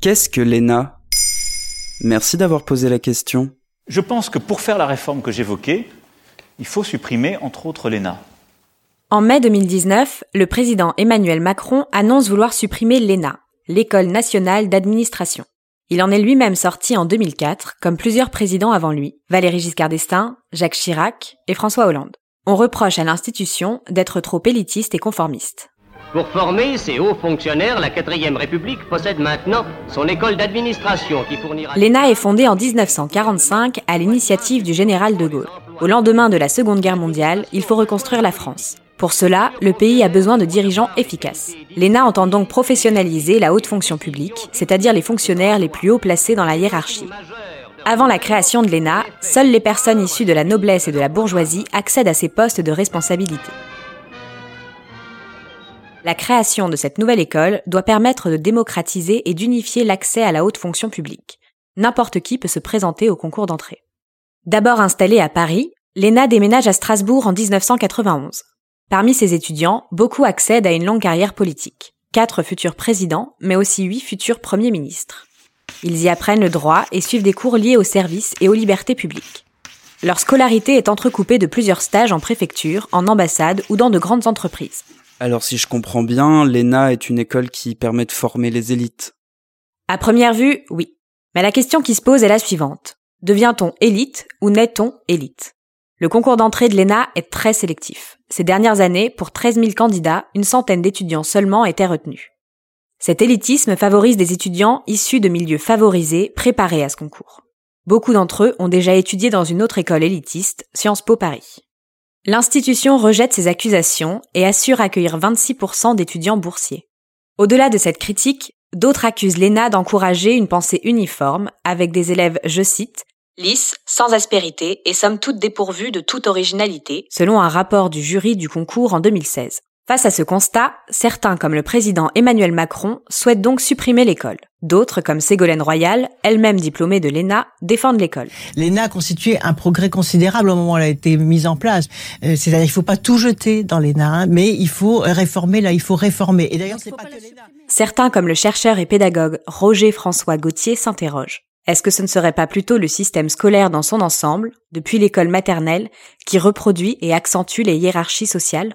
Qu'est-ce que l'ENA? Merci d'avoir posé la question. Je pense que pour faire la réforme que j'évoquais, il faut supprimer entre autres l'ENA. En mai 2019, le président Emmanuel Macron annonce vouloir supprimer l'ENA, l'École nationale d'administration. Il en est lui-même sorti en 2004, comme plusieurs présidents avant lui, Valéry Giscard d'Estaing, Jacques Chirac et François Hollande. On reproche à l'institution d'être trop élitiste et conformiste. Pour former ces hauts fonctionnaires, la 4ème République possède maintenant son école d'administration qui fournira... L'ENA est fondée en 1945 à l'initiative du général de Gaulle. Au lendemain de la Seconde Guerre mondiale, il faut reconstruire la France. Pour cela, le pays a besoin de dirigeants efficaces. L'ENA entend donc professionnaliser la haute fonction publique, c'est-à-dire les fonctionnaires les plus hauts placés dans la hiérarchie. Avant la création de l'ENA, seules les personnes issues de la noblesse et de la bourgeoisie accèdent à ces postes de responsabilité. La création de cette nouvelle école doit permettre de démocratiser et d'unifier l'accès à la haute fonction publique. N'importe qui peut se présenter au concours d'entrée. D'abord installée à Paris, l'ENA déménage à Strasbourg en 1991. Parmi ses étudiants, beaucoup accèdent à une longue carrière politique. Quatre futurs présidents, mais aussi huit futurs premiers ministres. Ils y apprennent le droit et suivent des cours liés aux services et aux libertés publiques. Leur scolarité est entrecoupée de plusieurs stages en préfecture, en ambassade ou dans de grandes entreprises. Alors si je comprends bien, l'ENA est une école qui permet de former les élites. À première vue, oui. Mais la question qui se pose est la suivante. Devient-on élite ou naît-on élite? Le concours d'entrée de l'ENA est très sélectif. Ces dernières années, pour 13 000 candidats, une centaine d'étudiants seulement étaient retenus. Cet élitisme favorise des étudiants issus de milieux favorisés préparés à ce concours. Beaucoup d'entre eux ont déjà étudié dans une autre école élitiste, Sciences Po Paris. L'institution rejette ces accusations et assure accueillir 26% d'étudiants boursiers. Au-delà de cette critique, d'autres accusent l'ENA d'encourager une pensée uniforme avec des élèves, je cite, lisses, sans aspérité et somme toute dépourvus de toute originalité, selon un rapport du jury du concours en 2016. Face à ce constat, certains comme le président Emmanuel Macron souhaitent donc supprimer l'école. D'autres, comme Ségolène Royal, elle-même diplômée de l'ENA, défendent l'école. L'ENA a constitué un progrès considérable au moment où elle a été mise en place. Euh, c'est-à-dire qu'il faut pas tout jeter dans l'ENA, hein, mais il faut réformer là, il faut réformer. Et d'ailleurs, c'est pas, que l'ENA. Certains, comme le chercheur et pédagogue Roger François Gauthier, s'interrogent. Est-ce que ce ne serait pas plutôt le système scolaire dans son ensemble, depuis l'école maternelle, qui reproduit et accentue les hiérarchies sociales?